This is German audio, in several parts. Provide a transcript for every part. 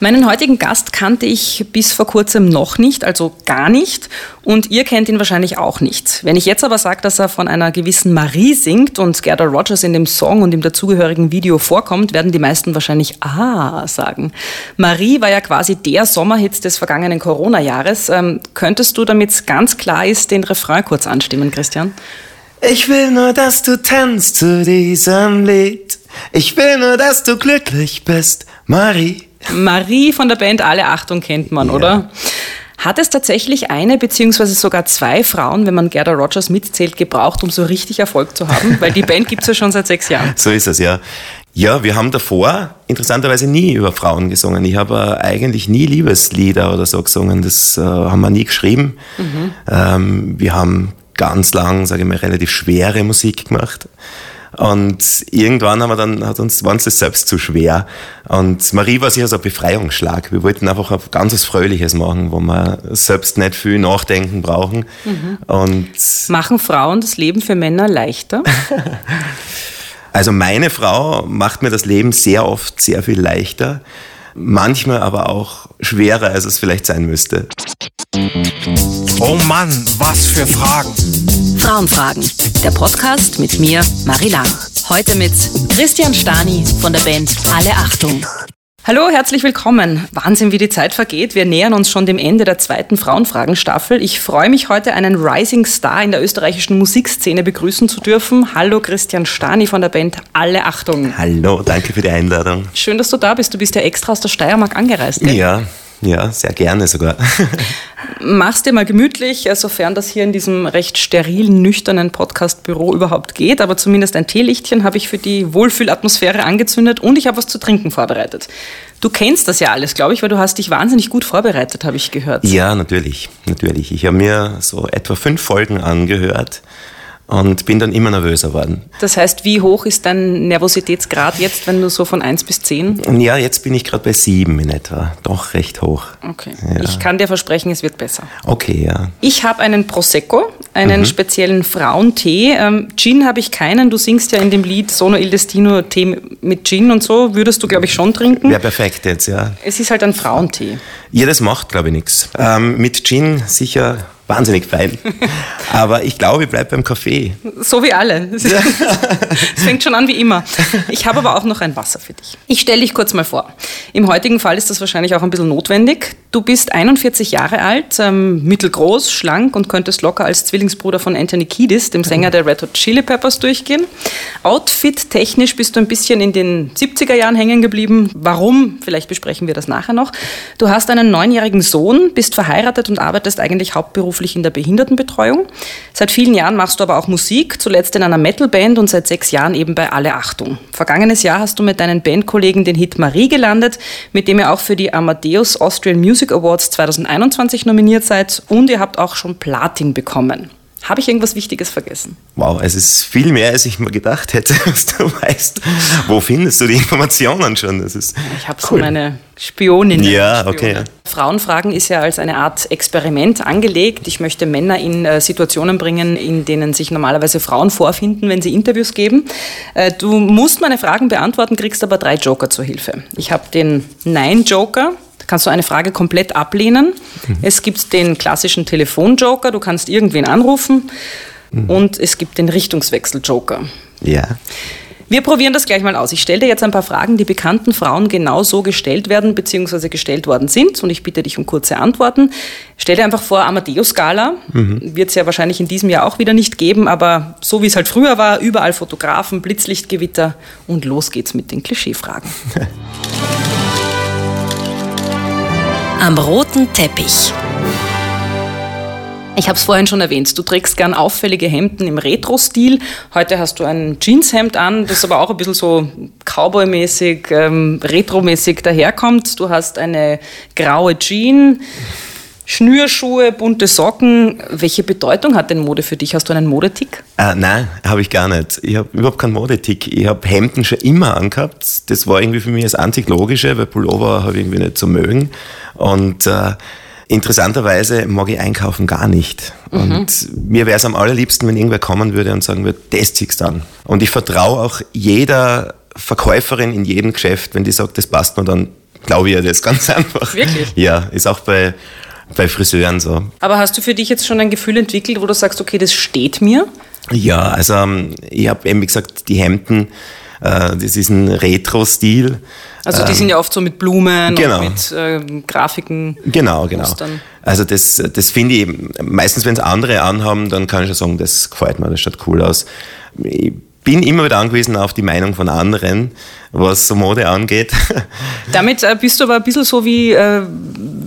Meinen heutigen Gast kannte ich bis vor kurzem noch nicht, also gar nicht. Und ihr kennt ihn wahrscheinlich auch nicht. Wenn ich jetzt aber sage, dass er von einer gewissen Marie singt und Gerda Rogers in dem Song und im dazugehörigen Video vorkommt, werden die meisten wahrscheinlich Ah sagen. Marie war ja quasi der Sommerhit des vergangenen Corona-Jahres. Ähm, könntest du, damit es ganz klar ist, den Refrain kurz anstimmen, Christian? Ich will nur, dass du tanzt zu diesem Lied. Ich will nur, dass du glücklich bist, Marie. Marie von der Band Alle Achtung kennt man, ja. oder? Hat es tatsächlich eine beziehungsweise sogar zwei Frauen, wenn man Gerda Rogers mitzählt, gebraucht, um so richtig Erfolg zu haben? Weil die Band gibt es ja schon seit sechs Jahren. So ist es, ja. Ja, wir haben davor interessanterweise nie über Frauen gesungen. Ich habe eigentlich nie Liebeslieder oder so gesungen. Das äh, haben wir nie geschrieben. Mhm. Ähm, wir haben ganz lang, sage ich mal, relativ schwere Musik gemacht. Und irgendwann haben wir dann, hat uns, war uns das selbst zu schwer. Und Marie war sicher so ein Befreiungsschlag. Wir wollten einfach ein ganzes Fröhliches machen, wo wir selbst nicht viel nachdenken brauchen. Mhm. Und machen Frauen das Leben für Männer leichter? also meine Frau macht mir das Leben sehr oft sehr viel leichter. Manchmal aber auch schwerer, als es vielleicht sein müsste. Oh Mann, was für Fragen. Frauenfragen, der Podcast mit mir, Marie Lang. Heute mit Christian Stani von der Band Alle Achtung. Hallo, herzlich willkommen. Wahnsinn, wie die Zeit vergeht. Wir nähern uns schon dem Ende der zweiten Frauenfragen-Staffel. Ich freue mich heute, einen Rising Star in der österreichischen Musikszene begrüßen zu dürfen. Hallo, Christian Stani von der Band Alle Achtung. Hallo, danke für die Einladung. Schön, dass du da bist. Du bist ja extra aus der Steiermark angereist. Gell? Ja, ja, sehr gerne sogar. Mach's dir mal gemütlich, sofern das hier in diesem recht sterilen, nüchternen Podcast-Büro überhaupt geht. Aber zumindest ein Teelichtchen habe ich für die Wohlfühlatmosphäre angezündet und ich habe was zu trinken vorbereitet. Du kennst das ja alles, glaube ich, weil du hast dich wahnsinnig gut vorbereitet, habe ich gehört. Ja, natürlich, natürlich. Ich habe mir so etwa fünf Folgen angehört und bin dann immer nervöser geworden. Das heißt, wie hoch ist dein Nervositätsgrad jetzt, wenn du so von 1 bis 10? Ja, jetzt bin ich gerade bei 7 in etwa. Doch recht hoch. Okay. Ja. Ich kann dir versprechen, es wird besser. Okay, ja. Ich habe einen Prosecco, einen mhm. speziellen Frauentee. Ähm, Gin habe ich keinen. Du singst ja in dem Lied Sono il Destino Tee mit Gin und so. Würdest du, glaube ich, schon trinken? Wäre perfekt jetzt, ja. Es ist halt ein Frauentee. Ja, das macht, glaube ich, nichts. Ähm, mit Gin sicher wahnsinnig fein. Aber ich glaube, ich bleibe beim Kaffee. So wie alle. Es fängt schon an wie immer. Ich habe aber auch noch ein Wasser für dich. Ich stelle dich kurz mal vor. Im heutigen Fall ist das wahrscheinlich auch ein bisschen notwendig. Du bist 41 Jahre alt, ähm, mittelgroß, schlank und könntest locker als Zwillingsbruder von Anthony Kiedis, dem Sänger der Red Hot Chili Peppers, durchgehen. Outfit-technisch bist du ein bisschen in den 70er Jahren hängen geblieben. Warum? Vielleicht besprechen wir das nachher noch. Du hast einen neunjährigen Sohn, bist verheiratet und arbeitest eigentlich hauptberuflich in der Behindertenbetreuung. Seit vielen Jahren machst du aber auch Musik, zuletzt in einer Metalband und seit sechs Jahren eben bei Alle Achtung. Vergangenes Jahr hast du mit deinen Bandkollegen den Hit Marie gelandet, mit dem ihr auch für die Amadeus Austrian Music Awards 2021 nominiert seid und ihr habt auch schon Platin bekommen. Habe ich irgendwas Wichtiges vergessen? Wow, es ist viel mehr, als ich mir gedacht hätte, was du weißt. Wo findest du die Informationen schon? Das ist ich habe cool. so meine Spionin. Ja, okay. Frauenfragen ist ja als eine Art Experiment angelegt. Ich möchte Männer in äh, Situationen bringen, in denen sich normalerweise Frauen vorfinden, wenn sie Interviews geben. Äh, du musst meine Fragen beantworten, kriegst aber drei Joker zur Hilfe. Ich habe den Nein-Joker kannst du eine Frage komplett ablehnen. Mhm. Es gibt den klassischen Telefonjoker, du kannst irgendwen anrufen. Mhm. Und es gibt den Richtungswechsel-Joker. Ja. Wir probieren das gleich mal aus. Ich stelle dir jetzt ein paar Fragen, die bekannten Frauen genau so gestellt werden bzw. gestellt worden sind und ich bitte dich um kurze Antworten. Stell dir einfach vor, Amadeus-Skala mhm. wird es ja wahrscheinlich in diesem Jahr auch wieder nicht geben, aber so wie es halt früher war, überall Fotografen, Blitzlichtgewitter und los geht's mit den Klischeefragen. am roten Teppich. Ich habe es vorhin schon erwähnt, du trägst gern auffällige Hemden im Retro-Stil. Heute hast du ein Jeanshemd an, das aber auch ein bisschen so Cowboy-mäßig, ähm, Retro-mäßig daherkommt. Du hast eine graue Jeans. Schnürschuhe, bunte Socken. Welche Bedeutung hat denn Mode für dich? Hast du einen Modetick? Äh, nein, habe ich gar nicht. Ich habe überhaupt keinen Modetick. Ich habe Hemden schon immer angehabt. Das war irgendwie für mich das einzig Logische, weil Pullover habe ich irgendwie nicht so mögen. Und äh, interessanterweise mag ich einkaufen gar nicht. Mhm. Und mir wäre es am allerliebsten, wenn irgendwer kommen würde und sagen würde, das ziehst an. Und ich vertraue auch jeder Verkäuferin in jedem Geschäft, wenn die sagt, das passt mir, dann glaube ich ja das ganz einfach. Wirklich? Ja, ist auch bei, bei Friseuren so. Aber hast du für dich jetzt schon ein Gefühl entwickelt, wo du sagst, okay, das steht mir? Ja, also ähm, ich habe eben gesagt die Hemden, äh, das ist ein Retro-Stil. Also die sind ja oft so mit Blumen genau. und mit äh, Grafiken. Genau, genau. Mustern. Also das, das finde ich, meistens wenn es andere anhaben, dann kann ich schon sagen, das gefällt mir, das schaut cool aus. Ich bin immer wieder angewiesen auf die Meinung von anderen, was so Mode angeht. Damit äh, bist du aber ein bisschen so wie, äh,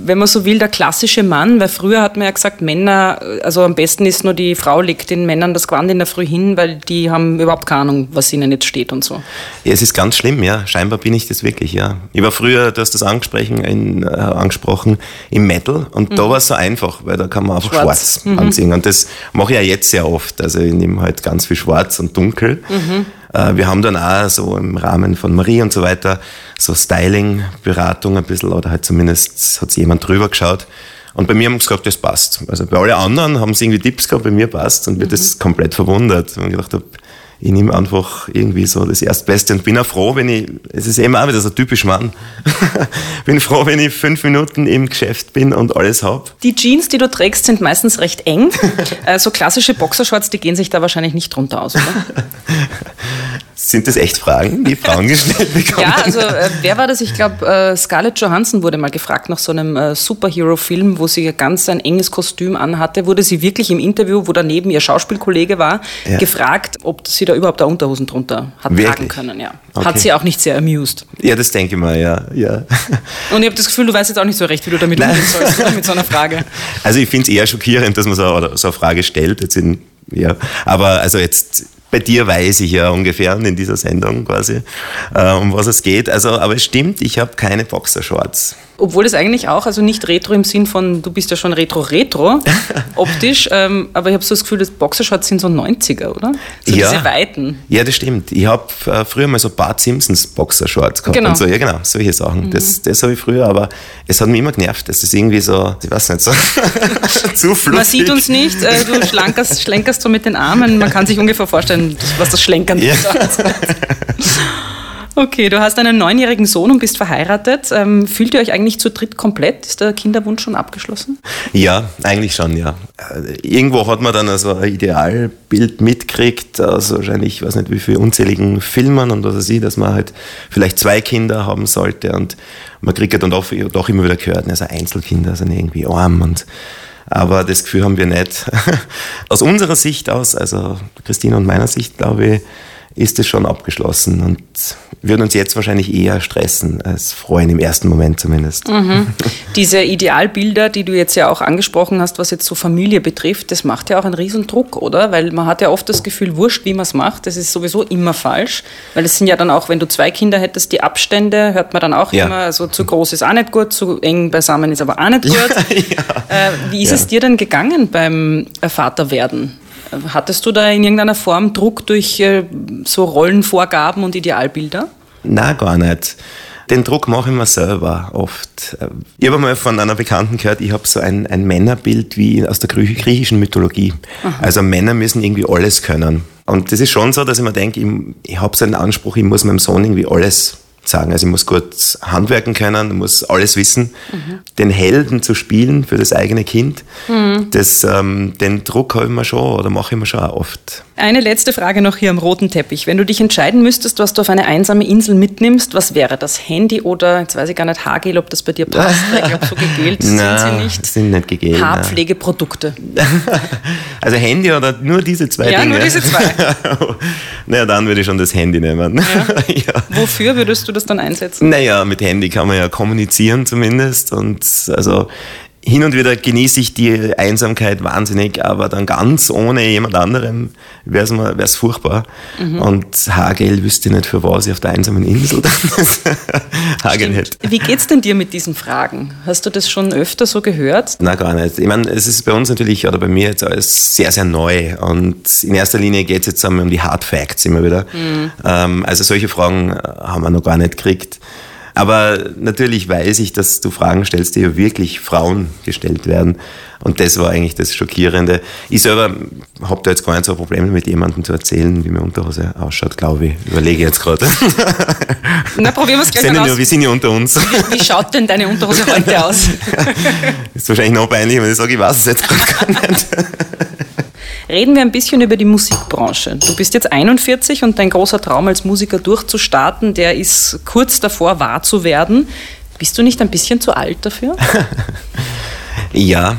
wenn man so will, der klassische Mann, weil früher hat man ja gesagt, Männer, also am besten ist nur die Frau legt den Männern das Gewand in der Früh hin, weil die haben überhaupt keine Ahnung, was ihnen jetzt steht und so. Ja, es ist ganz schlimm, ja. Scheinbar bin ich das wirklich, ja. Ich war früher, du hast das angesprochen, in, äh, angesprochen im Metal und da war es so einfach, weil da kann man einfach schwarz, Schwarz. anziehen. Und das mache ich ja jetzt sehr oft. Also ich nehme halt ganz viel schwarz und dunkel. Äh, Wir haben dann auch so im Rahmen von Marie und so weiter so Styling-Beratung ein bisschen oder halt zumindest hat jemand drüber geschaut. Und bei mir haben sie gesagt, das passt. Also bei allen anderen haben sie irgendwie Tipps gehabt, bei mir passt und mir das komplett verwundert. Und ich gedacht habe, ich nehme einfach irgendwie so das Erstbeste und bin auch froh, wenn ich, es ist eben auch wieder so typisch Mann, bin froh, wenn ich fünf Minuten im Geschäft bin und alles hab. Die Jeans, die du trägst, sind meistens recht eng. äh, so klassische Boxershorts, die gehen sich da wahrscheinlich nicht drunter aus, oder? Sind das echt Fragen, die Frauen gestellt bekommen? Ja, also äh, wer war das? Ich glaube, äh, Scarlett Johansson wurde mal gefragt nach so einem äh, Superhero-Film, wo sie ganz ein enges Kostüm anhatte. Wurde sie wirklich im Interview, wo daneben ihr Schauspielkollege war, Ja. gefragt, ob sie da überhaupt da Unterhosen drunter hat tragen Wirklich? können. Ja. Okay. Hat sie auch nicht sehr amused. Ja, das denke ich mal, ja. ja. Und ich habe das Gefühl, du weißt jetzt auch nicht so recht, wie du damit umgehen sollst, oder? Mit so einer Frage. Also ich finde es eher schockierend, dass man so, so eine Frage stellt. Jetzt in, ja. Aber also jetzt bei dir weiß ich ja ungefähr in dieser Sendung quasi, äh, um was es geht. Also, aber es stimmt, ich habe keine Boxershorts. Obwohl es eigentlich auch, also nicht retro im Sinn von, du bist ja schon retro-retro, optisch, ähm, aber ich habe so das Gefühl, dass Boxershorts sind so 90er, oder? So Ja. diese Weiten. Ja, das stimmt. Ich habe äh, früher mal so Bart Simpsons Boxershorts gehabt Genau. und so. Ja, genau, solche Sachen. Das, das habe ich früher, aber es hat mich immer genervt. Das ist irgendwie so, ich weiß nicht, so zu fluffig. Man sieht uns nicht, äh, du schlankerst, schlenkerst so mit den Armen, man kann sich ungefähr vorstellen, was das Schlenkern Ja. bedeutet. Okay, du hast einen neunjährigen Sohn und bist verheiratet. Ähm, fühlt ihr euch eigentlich zu dritt komplett? Ist der Kinderwunsch schon abgeschlossen? Ja, eigentlich schon, ja. Äh, Irgendwo hat man dann also ein Idealbild mitkriegt, aus wahrscheinlich, ich weiß nicht wie viel unzähligen Filmen und was weiß ich, dass man halt vielleicht zwei Kinder haben sollte und man kriegt ja dann doch, doch immer wieder gehört, also Einzelkinder sind irgendwie arm und aber das Gefühl haben wir nicht. Aus unserer Sicht aus, also Christine und meiner Sicht, glaube ich, ist es schon abgeschlossen und würden uns jetzt wahrscheinlich eher stressen als freuen, im ersten Moment zumindest. Diese Idealbilder, die du jetzt ja auch angesprochen hast, was jetzt so Familie betrifft, das macht ja auch einen riesen Druck, oder? Weil man hat ja oft das Gefühl, wurscht, wie man es macht, das ist sowieso immer falsch. Weil es sind ja dann auch, wenn du zwei Kinder hättest, die Abstände, hört man dann auch Ja. immer, also zu groß ist auch nicht gut, zu eng beisammen ist aber auch nicht gut. Äh, wie ist Ja. es dir denn gegangen beim Vaterwerden? Hattest du da in irgendeiner Form Druck durch äh, so Rollenvorgaben und Idealbilder? Na, gar nicht. Den Druck mache ich mir selber oft. Ich habe mal von einer Bekannten gehört, ich habe so ein, ein Männerbild wie aus der griechi- griechischen Mythologie. Also Männer müssen irgendwie alles können. Und das ist schon so, dass ich mir denke, ich, ich habe so einen Anspruch, ich muss meinem Sohn irgendwie alles sagen. Also ich muss gut handwerken können, muss alles wissen. Den Helden zu spielen für das eigene Kind, das, ähm, den Druck habe ich mir schon oder mache ich mir schon auch oft. Eine letzte Frage noch hier am roten Teppich. Wenn du dich entscheiden müsstest, was du auf eine einsame Insel mitnimmst, was wäre das? Handy oder, jetzt weiß ich gar nicht, Haargel, ob das bei dir passt. Ich glaube, so gegelt sind Na, sie nicht. Sind nicht gegeben. nein. Haarpflegeprodukte. Also Handy oder nur diese zwei Ja, Dinge? nur diese zwei. naja, dann würde ich schon das Handy nehmen. Ja. Wofür würdest du das dann einsetzen? Naja, mit Handy kann man ja kommunizieren zumindest und also hin und wieder genieße ich die Einsamkeit wahnsinnig, aber dann ganz ohne jemand anderem wäre es wär's furchtbar. Mhm. Und Hagel wüsste ich nicht für was ich auf der einsamen Insel dann Hagel nicht. Wie geht's denn dir mit diesen Fragen? Hast du das schon öfter so gehört? Na gar nicht. Ich meine, es ist bei uns natürlich, oder bei mir jetzt alles sehr, sehr neu. Und in erster Linie geht es jetzt einmal um die Hard Facts immer wieder. Ähm, also solche Fragen äh, haben wir noch gar nicht gekriegt. Aber natürlich weiß ich, dass du Fragen stellst, die ja wirklich Frauen gestellt werden. Und das war eigentlich das Schockierende. Ich selber habe da jetzt gar nicht so ein Problem mit jemandem zu erzählen, wie meine Unterhose ausschaut, glaube ich. Überlege jetzt gerade. Na, probieren wir es gleich Sind mal ja, aus. wir sind ja unter uns. Wie, wie schaut denn deine Unterhose heute aus? ist wahrscheinlich noch peinlich, wenn ich sage, ich weiß es jetzt gerade gar nicht. Reden wir ein bisschen über die Musikbranche. Du bist jetzt 41 und dein großer Traum als Musiker durchzustarten, der ist kurz davor wahr zu werden. Bist du nicht ein bisschen zu alt dafür? Ja,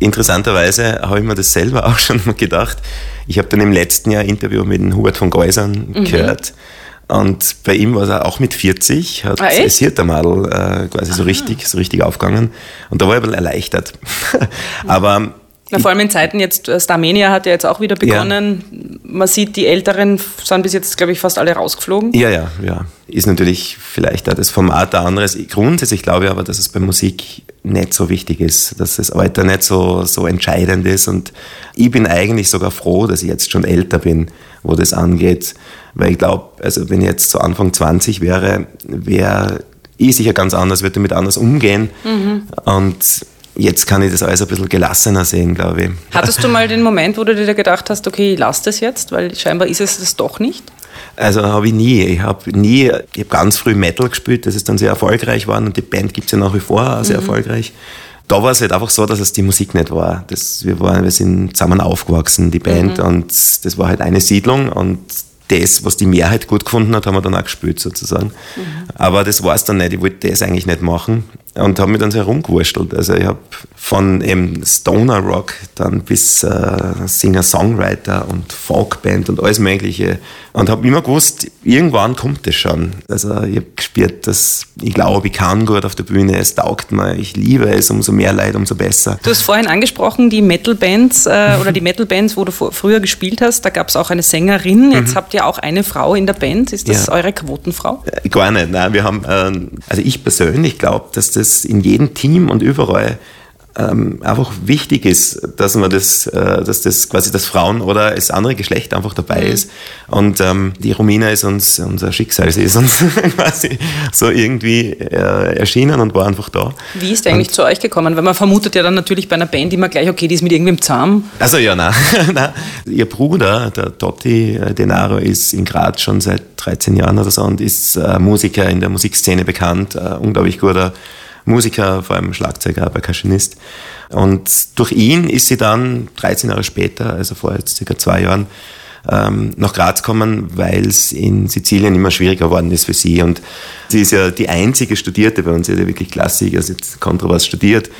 interessanterweise habe ich mir das selber auch schon mal gedacht. Ich habe dann im letzten Jahr ein Interview mit Hubert von Geusern Mhm. gehört. Und bei ihm war er auch mit 40, hat Ah, das Hirtermadel äh, quasi so richtig, so richtig aufgegangen. Und da war ich ein bisschen erleichtert. Aber Na, vor allem in Zeiten jetzt, äh, Starmania hat ja jetzt auch wieder begonnen. Man sieht, die Älteren sind bis jetzt, glaube ich, fast alle rausgeflogen. Ja, ja, ja. Ist natürlich vielleicht auch das Format ein anderes. Grundsätzlich glaube ich aber, dass es bei Musik nicht so wichtig ist, dass das Alter nicht so, so entscheidend ist. Und ich bin eigentlich sogar froh, dass ich jetzt schon älter bin, wo das angeht. Weil ich glaube, also wenn ich jetzt so Anfang 20 wäre, wäre ich sicher ganz anders, würde damit anders umgehen. Und jetzt kann ich das alles ein bisschen gelassener sehen, glaube ich. Hattest du mal den Moment, wo du dir gedacht hast, okay, ich lass das jetzt, weil scheinbar ist es das doch nicht? Also habe ich nie. Ich habe nie, ich habe ganz früh Metal gespielt, das ist dann sehr erfolgreich geworden und die Band gibt es ja nach wie vor auch sehr erfolgreich. Da war es halt einfach so, dass es die Musik nicht war. Das, wir, waren, wir sind zusammen aufgewachsen, die Band, und das war halt eine Siedlung und das, was die Mehrheit gut gefunden hat, haben wir dann auch gespielt sozusagen. Aber das war es dann nicht. Ich wollte das eigentlich nicht machen und habe mich dann so herumgewurschtelt. Also ich habe von eben Stoner Rock dann bis äh, Singer-Songwriter und Folkband und alles Mögliche und habe immer gewusst, irgendwann kommt das schon. Also ich habe gespürt, dass ich glaube, ich kann gut auf der Bühne, es taugt mir, ich liebe es, umso mehr Leid, umso besser. Du hast vorhin angesprochen, die Metal-Bands äh, oder die Metal-Bands, wo du früher gespielt hast, da gab es auch eine Sängerin. Jetzt habt ihr auch eine Frau in der Band. Ist das Ja. eure Quotenfrau? Äh, Gar nicht. Nein, wir haben, ähm, also ich persönlich glaube, dass das in jedem Team und überall ähm, einfach wichtig ist, dass man das, äh, dass das quasi das Frauen oder das andere Geschlecht einfach dabei ist. Und ähm, die Romina ist uns unser Schicksal, sie ist uns quasi so irgendwie äh, erschienen und war einfach da. Wie ist eigentlich zu euch gekommen? Weil man vermutet ja dann natürlich bei einer Band immer gleich, okay, die ist mit irgendwem zusammen. Also ja, nein. nein. Ihr Bruder, der Totti äh, Denaro, ist in Graz schon seit 13 Jahren oder so und ist äh, Musiker in der Musikszene bekannt, äh, unglaublich guter Musiker, vor allem Schlagzeuger, Percussionist. Und durch ihn ist sie dann 13 Jahre später, also vor jetzt circa zwei Jahren, ähm, nach Graz gekommen, weil es in Sizilien immer schwieriger geworden ist für sie. Und sie ist ja die einzige Studierte bei uns, sie hat ja wirklich Klassik, also jetzt Kontravers studiert.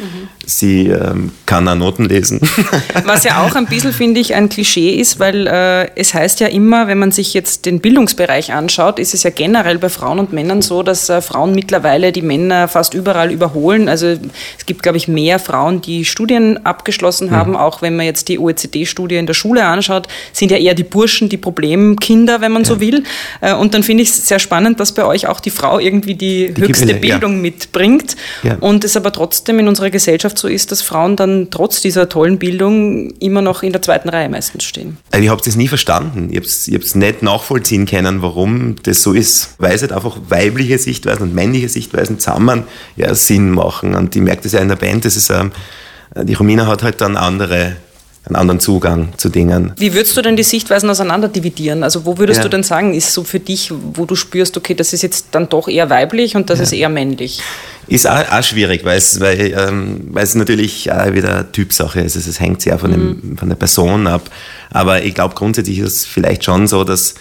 Sie ähm, kann auch Noten lesen. Was ja auch ein bisschen, finde ich, ein Klischee ist, weil äh, es heißt ja immer, wenn man sich jetzt den Bildungsbereich anschaut, ist es ja generell bei Frauen und Männern so, dass äh, Frauen mittlerweile die Männer fast überall überholen. Also es gibt, glaube ich, mehr Frauen, die Studien abgeschlossen haben. Auch wenn man jetzt die OECD-Studie in der Schule anschaut, sind ja eher die Burschen die Problemkinder, wenn man so will. Äh, und dann finde ich es sehr spannend, dass bei euch auch die Frau irgendwie die, Die höchste ja. Bildung mitbringt. Ja. Und es aber trotzdem in unserer Gesellschaft so ist, dass Frauen dann trotz dieser tollen Bildung immer noch in der zweiten Reihe meistens stehen. Also ich habe das nie verstanden. Ich habe es nicht nachvollziehen können, warum das so ist. Weil es halt einfach weibliche Sichtweisen und männliche Sichtweisen zusammen ja Sinn machen. Und ich merke das ja in der Band, das ist, ähm, die Romina hat halt dann andere, einen anderen Zugang zu Dingen. Wie würdest du denn die Sichtweisen auseinander dividieren? Also wo würdest Ja. du denn sagen, ist so für dich, wo du spürst, okay, das ist jetzt dann doch eher weiblich und das ist eher männlich? Ist auch, auch schwierig, weil es, weil, ähm, weil es natürlich auch wieder Typsache ist. Also es hängt sehr von, dem, von der Person ab. Aber ich glaube, grundsätzlich ist es vielleicht schon so, dass,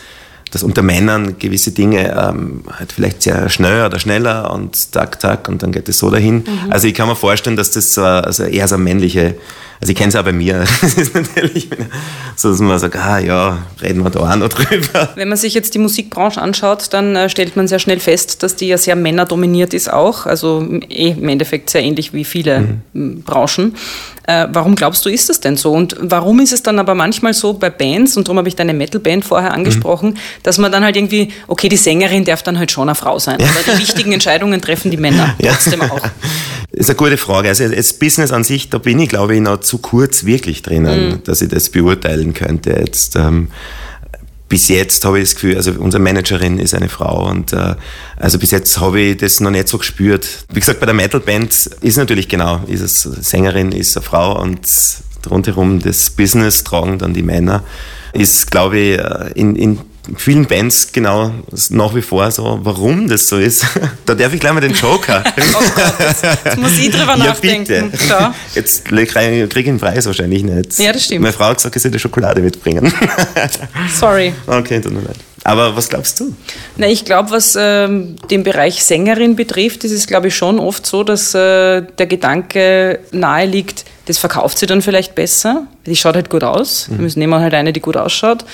dass unter Männern gewisse Dinge ähm, halt vielleicht sehr schnell oder schneller und tak, tak und dann geht es so dahin. Also ich kann mir vorstellen, dass das so, also eher so männliche, also ich kenne es auch bei mir. Das ist natürlich so, dass man sagt, ah ja, reden wir da auch noch drüber. Wenn man sich jetzt die Musikbranche anschaut, dann äh, stellt man sehr schnell fest, dass die ja sehr männerdominiert ist auch. Also eh, im Endeffekt sehr ähnlich wie viele m, Branchen. Äh, warum glaubst du, ist das denn so? Und warum ist es dann aber manchmal so bei Bands, und darum habe ich deine Metal-Band vorher angesprochen, dass man dann halt irgendwie, okay, die Sängerin darf dann halt schon eine Frau sein, aber die wichtigen Entscheidungen treffen die Männer Ja. trotzdem auch. Das ist eine gute Frage. Also das Business an sich, da bin ich, glaube ich, noch zu kurz wirklich drinnen, dass ich das beurteilen könnte. Jetzt, ähm, bis jetzt habe ich das Gefühl, also unsere Managerin ist eine Frau und äh, also bis jetzt habe ich das noch nicht so gespürt. Wie gesagt, bei der Metalband ist natürlich genau, ist es Sängerin, ist eine Frau und rundherum das Business tragen dann die Männer. Ist, glaube ich, äh, in, in vielen Bands genau nach wie vor so, warum das so ist. Da darf ich gleich mal den Joker. oh Gott, jetzt, jetzt muss ich drüber nachdenken. Ja. Jetzt kriege ich den Preis wahrscheinlich nicht. Ja, das stimmt. Meine Frau hat gesagt, ich soll die Schokolade mitbringen. Sorry. Okay, tut mir leid. Aber was glaubst du? Na, ich glaube, was ähm, den Bereich Sängerin betrifft, ist es, glaube ich, schon oft so, dass äh, der Gedanke nahe liegt, das verkauft sie dann vielleicht besser. Die schaut halt gut aus. Mhm. Wir müssen nehmen halt eine, die gut ausschaut.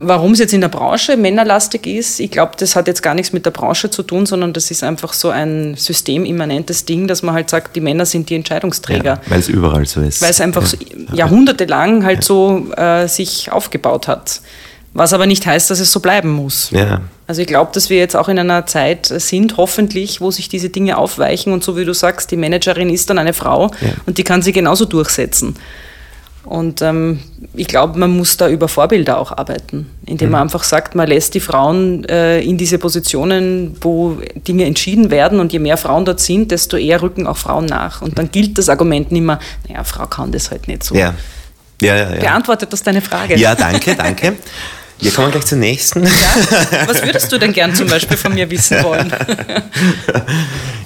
Warum es jetzt in der Branche männerlastig ist, ich glaube, das hat jetzt gar nichts mit der Branche zu tun, sondern das ist einfach so ein systemimmanentes Ding, dass man halt sagt, die Männer sind die Entscheidungsträger. Ja, weil es überall so ist. Weil es einfach ja. so jahrhundertelang halt ja. so äh, sich aufgebaut hat. Was aber nicht heißt, dass es so bleiben muss. Ja. Also ich glaube, dass wir jetzt auch in einer Zeit sind, hoffentlich, wo sich diese Dinge aufweichen und so wie du sagst, die Managerin ist dann eine Frau ja. und die kann sie genauso durchsetzen. Und ähm, ich glaube, man muss da über Vorbilder auch arbeiten, indem man mhm. einfach sagt, man lässt die Frauen äh, in diese Positionen, wo Dinge entschieden werden und je mehr Frauen dort sind, desto eher rücken auch Frauen nach. Und dann gilt das Argument nicht mehr, naja, Frau kann das halt nicht so. Ja. Ja, ja, ja. Beantwortet das deine Frage? Ja, danke, danke. Wir kommen gleich zur nächsten. Ja? Was würdest du denn gern zum Beispiel von mir wissen wollen?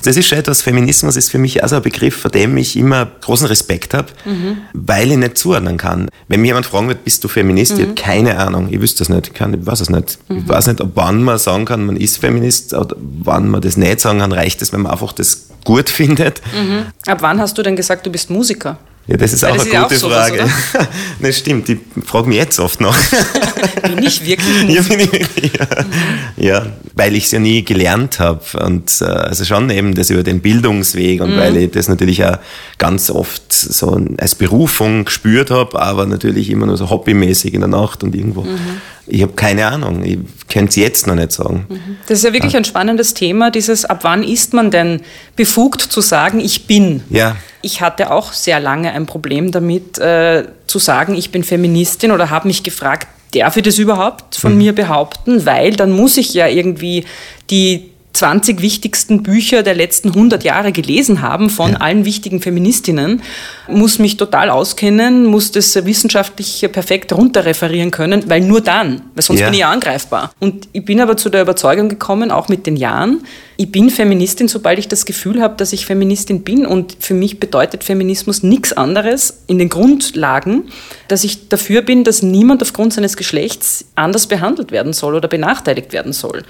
Das ist schon etwas, Feminismus ist für mich also ein Begriff, vor dem ich immer großen Respekt habe, mhm. weil ich nicht zuordnen kann. Wenn mich jemand fragen wird, bist du Feminist? Mhm. Ich habe keine Ahnung, ich wüsste das nicht, ich, kann, ich weiß es nicht. Mhm. Ich weiß nicht, ob wann man sagen kann, man ist Feminist oder wann man das nicht sagen kann, reicht es, wenn man einfach das gut findet. Mhm. Ab wann hast du denn gesagt, du bist Musiker? Ja, das ist Weil auch das eine ist gute auch Frage. Sowas, das stimmt, die fragen mich jetzt oft noch. bin ich wirklich ja, bin ich wirklich, ja. Mhm. ja, weil ich es ja nie gelernt habe. Und äh, also schon eben das über den Bildungsweg und mhm. weil ich das natürlich auch ganz oft so als Berufung gespürt habe, aber natürlich immer nur so hobbymäßig in der Nacht und irgendwo. Mhm. Ich habe keine Ahnung, ich könnte es jetzt noch nicht sagen. Mhm. Das ist ja wirklich ein spannendes Thema, dieses, ab wann ist man denn befugt zu sagen, ich bin? Ja. Ich hatte auch sehr lange ein Problem damit, äh, zu sagen, ich bin Feministin oder habe mich gefragt, darf ich das überhaupt von mhm. mir behaupten? Weil dann muss ich ja irgendwie die 20 wichtigsten Bücher der letzten 100 Jahre gelesen haben von ja. allen wichtigen Feministinnen, muss mich total auskennen, muss das wissenschaftlich perfekt runterreferieren können, weil nur dann, weil sonst ja. bin ich ja angreifbar. Und ich bin aber zu der Überzeugung gekommen, auch mit den Jahren, ich bin Feministin, sobald ich das Gefühl habe, dass ich Feministin bin. Und für mich bedeutet Feminismus nichts anderes in den Grundlagen, dass ich dafür bin, dass niemand aufgrund seines Geschlechts anders behandelt werden soll oder benachteiligt werden soll.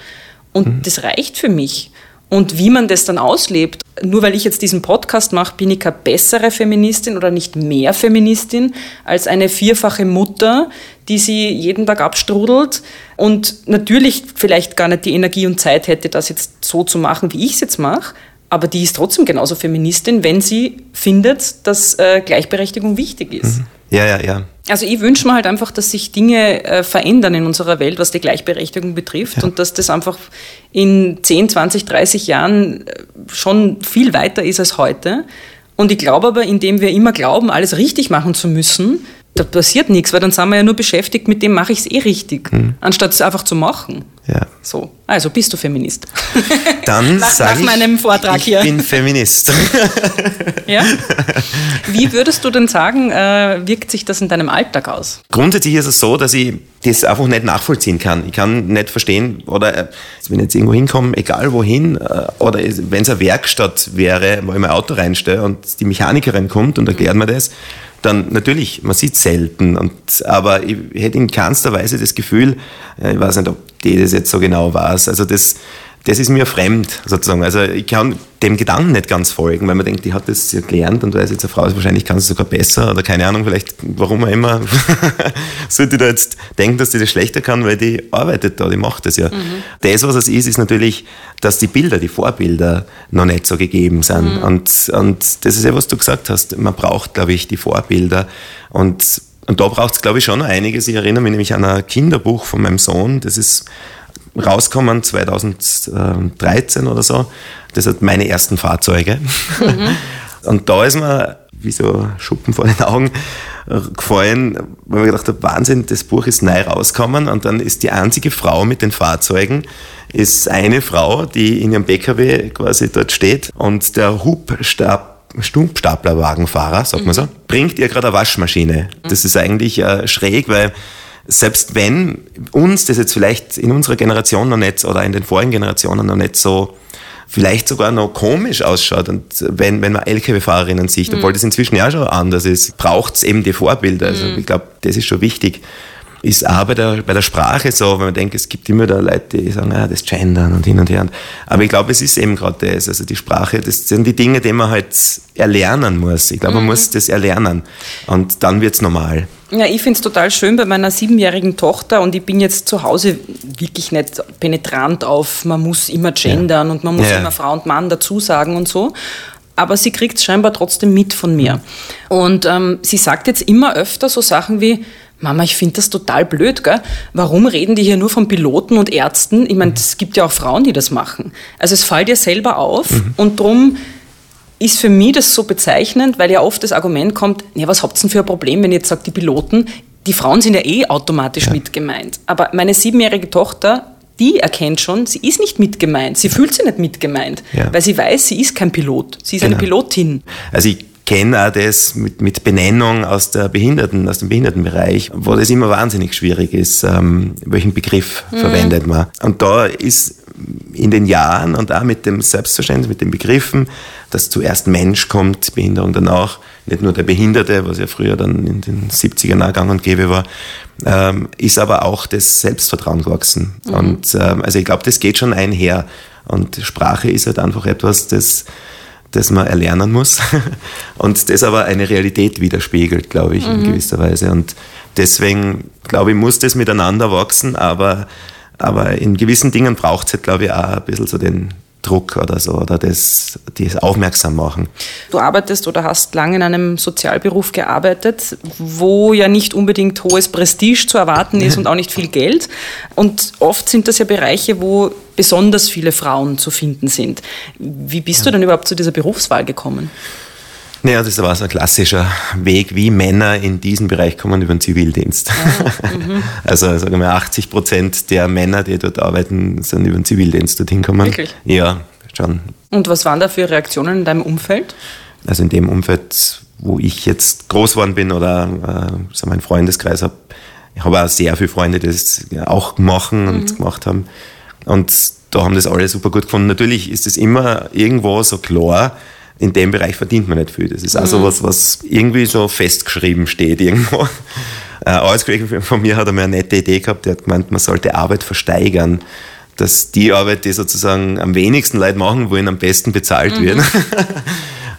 Und mhm. das reicht für mich. Und wie man das dann auslebt, nur weil ich jetzt diesen Podcast mache, bin ich keine bessere Feministin oder nicht mehr Feministin als eine vierfache Mutter, die sie jeden Tag abstrudelt und natürlich vielleicht gar nicht die Energie und Zeit hätte, das jetzt so zu machen, wie ich es jetzt mache. Aber die ist trotzdem genauso Feministin, wenn sie findet, dass äh, Gleichberechtigung wichtig ist. Mhm. Ja, ja, ja. Also ich wünsche mir halt einfach, dass sich Dinge äh, verändern in unserer Welt, was die Gleichberechtigung betrifft ja. und dass das einfach in 10, 20, 30 Jahren äh, schon viel weiter ist als heute. Und ich glaube aber, indem wir immer glauben, alles richtig machen zu müssen, da passiert nichts, weil dann sind wir ja nur beschäftigt mit dem, mache ich es eh richtig, mhm. anstatt es einfach zu machen. Ja. So, also bist du Feminist. Dann sage ich, meinem Vortrag ich hier. bin Feminist. ja? Wie würdest du denn sagen, äh, wirkt sich das in deinem Alltag aus? Grundsätzlich ist es so, dass ich das einfach nicht nachvollziehen kann. Ich kann nicht verstehen, oder äh, wenn ich jetzt irgendwo hinkomme, egal wohin, äh, oder wenn es eine Werkstatt wäre, wo ich mein Auto reinstelle und die Mechanikerin kommt und erklärt mir das, dann natürlich, man sieht selten, und, aber ich hätte in keinster Weise das Gefühl, ich weiß nicht, ob die das jetzt so genau weiß, also das, das ist mir fremd sozusagen. Also ich kann dem Gedanken nicht ganz folgen, weil man denkt, die hat das ja gelernt und weiß jetzt eine Frau ist wahrscheinlich kann sie sogar besser oder keine Ahnung, vielleicht warum auch immer sollte da jetzt denken, dass die das schlechter kann, weil die arbeitet da, die macht das ja. Mhm. Das, was es ist, ist natürlich, dass die Bilder, die Vorbilder noch nicht so gegeben sind. Mhm. Und, und das ist ja, was du gesagt hast. Man braucht, glaube ich, die Vorbilder und und da braucht es, glaube ich, schon noch einiges. Ich erinnere mich nämlich an ein Kinderbuch von meinem Sohn, das ist rauskommen 2013 oder so. Das hat meine ersten Fahrzeuge. Mhm. Und da ist mir wie so Schuppen vor den Augen äh, gefallen, weil ich gedacht habe, Wahnsinn, das Buch ist neu rausgekommen und dann ist die einzige Frau mit den Fahrzeugen, ist eine Frau, die in ihrem PKW quasi dort steht und der Hubstab Stumpstaplerwagenfahrer, sagt man so, mhm. bringt ihr gerade eine Waschmaschine. Das ist eigentlich äh, schräg, weil selbst wenn uns das jetzt vielleicht in unserer Generation noch nicht oder in den vorigen Generationen noch nicht so vielleicht sogar noch komisch ausschaut und wenn, wenn man LKW-Fahrerinnen sieht, mhm. obwohl das inzwischen ja schon anders ist, braucht es eben die Vorbilder. Also mhm. ich glaube, das ist schon wichtig. Ist auch bei der, bei der Sprache so, wenn man denkt, es gibt immer da Leute, die sagen, ja, das Gendern und hin und her. Aber ich glaube, es ist eben gerade das. Also die Sprache, das sind die Dinge, die man halt erlernen muss. Ich glaube, man mhm. muss das erlernen. Und dann wird es normal. Ja, ich finde es total schön bei meiner siebenjährigen Tochter und ich bin jetzt zu Hause wirklich nicht penetrant auf, man muss immer gendern ja. und man muss ja. immer Frau und Mann dazu sagen und so. Aber sie kriegt es scheinbar trotzdem mit von mir. Und ähm, sie sagt jetzt immer öfter so Sachen wie, Mama, ich finde das total blöd, gell? Warum reden die hier nur von Piloten und Ärzten? Ich meine, es gibt ja auch Frauen, die das machen. Also es fällt ihr selber auf mhm. und darum ist für mich das so bezeichnend, weil ja oft das Argument kommt, nee, was habt ihr denn für ein Problem, wenn ihr jetzt sagt, die Piloten, die Frauen sind ja eh automatisch ja. mit gemeint. Aber meine siebenjährige Tochter, die erkennt schon, sie ist nicht mitgemeint. Sie fühlt sich nicht mitgemeint, ja. weil sie weiß, sie ist kein Pilot. Sie ist genau. eine Pilotin. Also ich kenne auch das mit, mit Benennung aus der Behinderten, aus dem Behindertenbereich, wo das immer wahnsinnig schwierig ist, ähm, welchen Begriff mhm. verwendet man. Und da ist in den Jahren und auch mit dem Selbstverständnis, mit den Begriffen, dass zuerst Mensch kommt, Behinderung danach, nicht nur der Behinderte, was ja früher dann in den 70ern auch gang und gäbe war, ähm, ist aber auch das Selbstvertrauen gewachsen. Mhm. Und ähm, also ich glaube, das geht schon einher. Und Sprache ist halt einfach etwas, das, das man erlernen muss und das aber eine Realität widerspiegelt, glaube ich, mhm. in gewisser Weise. Und deswegen, glaube ich, muss das miteinander wachsen, aber aber in gewissen Dingen braucht es halt, glaube ich, auch ein bisschen so den Druck oder so oder das, das aufmerksam machen. Du arbeitest oder hast lange in einem Sozialberuf gearbeitet, wo ja nicht unbedingt hohes Prestige zu erwarten ist und auch nicht viel Geld. Und oft sind das ja Bereiche, wo besonders viele Frauen zu finden sind. Wie bist ja. du denn überhaupt zu dieser Berufswahl gekommen? Naja, das war so ein klassischer Weg, wie Männer in diesen Bereich kommen über den Zivildienst. Mhm. also sagen wir 80 Prozent der Männer, die dort arbeiten, sind über den Zivildienst dorthin gekommen. Wirklich? Ja, schon. Und was waren da für Reaktionen in deinem Umfeld? Also in dem Umfeld, wo ich jetzt groß geworden bin oder äh, so mein Freundeskreis habe, ich habe auch sehr viele Freunde, die das auch machen und mhm. gemacht haben. Und da haben das alle super gut gefunden. Natürlich ist es immer irgendwo so klar, in dem Bereich verdient man nicht viel. Das ist also was, was irgendwie so festgeschrieben steht irgendwo. Ein Arbeitskollege von mir hat einmal eine nette Idee gehabt, der hat gemeint, man sollte Arbeit versteigern. Dass die Arbeit, die sozusagen am wenigsten Leute machen wollen, am besten bezahlt mhm. wird.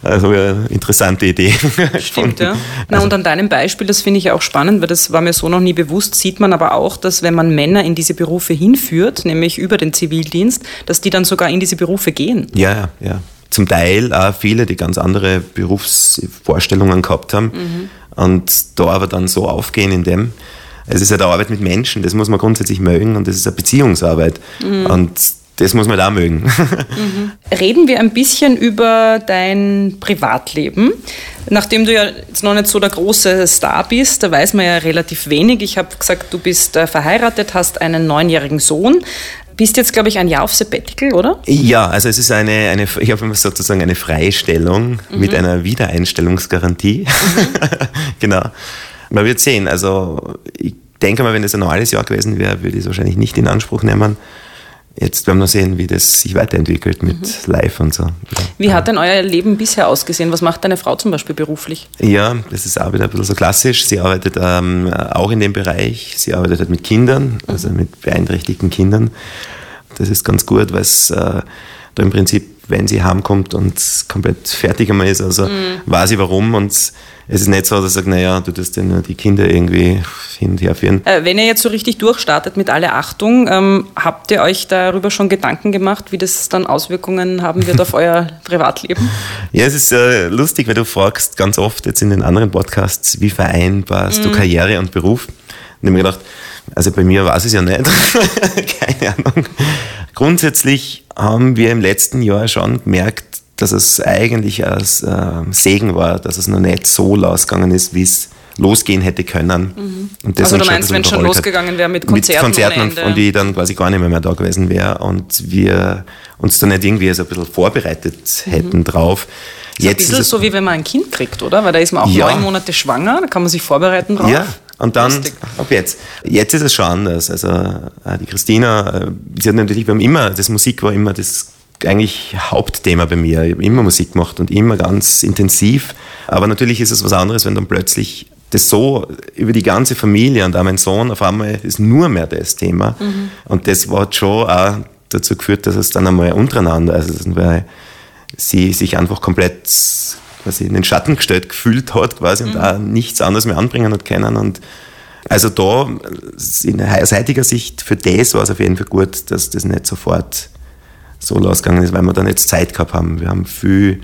Also eine interessante Idee. Stimmt, ja. Na, also, und an deinem Beispiel, das finde ich auch spannend, weil das war mir so noch nie bewusst, sieht man aber auch, dass wenn man Männer in diese Berufe hinführt, nämlich über den Zivildienst, dass die dann sogar in diese Berufe gehen. Ja, ja zum Teil auch viele, die ganz andere Berufsvorstellungen gehabt haben mhm. und da aber dann so aufgehen in dem. Es ist halt eine Arbeit mit Menschen, das muss man grundsätzlich mögen und das ist eine Beziehungsarbeit. Mhm. Und das muss man da mögen. Mhm. Reden wir ein bisschen über dein Privatleben. Nachdem du ja jetzt noch nicht so der große Star bist, da weiß man ja relativ wenig. Ich habe gesagt, du bist äh, verheiratet, hast einen neunjährigen Sohn bist jetzt, glaube ich, ein Jahr auf Sabbatical, oder? Ja, also es ist eine, eine ich habe sozusagen eine Freistellung mhm. mit einer Wiedereinstellungsgarantie. Mhm. genau. Man wird sehen. Also ich denke mal, wenn es ein normales Jahr gewesen wäre, würde ich es wahrscheinlich nicht in Anspruch nehmen. Jetzt werden wir sehen, wie das sich weiterentwickelt mit mhm. Live und so. Wie hat denn euer Leben bisher ausgesehen? Was macht deine Frau zum Beispiel beruflich? Ja, das ist auch wieder ein bisschen so klassisch. Sie arbeitet ähm, auch in dem Bereich. Sie arbeitet halt mit Kindern, also mit beeinträchtigten Kindern. Das ist ganz gut, weil es äh, da im Prinzip wenn sie heimkommt und komplett fertig einmal ist. Also mhm. weiß ich warum und es ist nicht so, dass ich sage, naja, du tust nur die Kinder irgendwie hin und her führen. Äh, wenn ihr jetzt so richtig durchstartet mit aller Achtung, ähm, habt ihr euch darüber schon Gedanken gemacht, wie das dann Auswirkungen haben wird auf euer Privatleben? Ja, es ist äh, lustig, weil du fragst ganz oft jetzt in den anderen Podcasts, wie vereinbarst mhm. du Karriere und Beruf? Und ich habe mir gedacht, also bei mir ich es ja nicht. Keine Ahnung. Grundsätzlich haben wir im letzten Jahr schon gemerkt, dass es eigentlich als äh, Segen war, dass es noch nicht so losgegangen ist, wie es losgehen hätte können. Mhm. Und das also du meinst, wenn schon losgegangen wäre mit Konzerten, mit Konzerten und, und, ich dann quasi gar nicht mehr, mehr da gewesen wäre und wir uns dann nicht irgendwie so ein bisschen vorbereitet hätten mhm. drauf. Ist Jetzt ein bisschen ist es so, wie wenn man ein Kind kriegt, oder? Weil da ist man auch ja. neun Monate schwanger, da kann man sich vorbereiten drauf. Ja, und dann, Lustig. ab jetzt. Jetzt ist es schon anders. Also äh, die Christina, äh, sie hat natürlich, wir haben immer, das Musik war immer das eigentlich Hauptthema bei mir. Ich habe immer Musik gemacht und immer ganz intensiv. Aber natürlich ist es was anderes, wenn dann plötzlich das so über die ganze Familie und auch mein Sohn auf einmal ist nur mehr das Thema. Mhm. Und das hat schon auch dazu geführt, dass es dann einmal untereinander, also weil sie sich einfach komplett quasi in den Schatten gestellt gefühlt hat quasi mhm. und auch nichts anderes mehr anbringen hat können und also da in aus heutiger Sicht für das war es auf jeden Fall gut, dass das nicht sofort so losgegangen ist, weil wir dann jetzt Zeit gehabt haben. Wir haben viel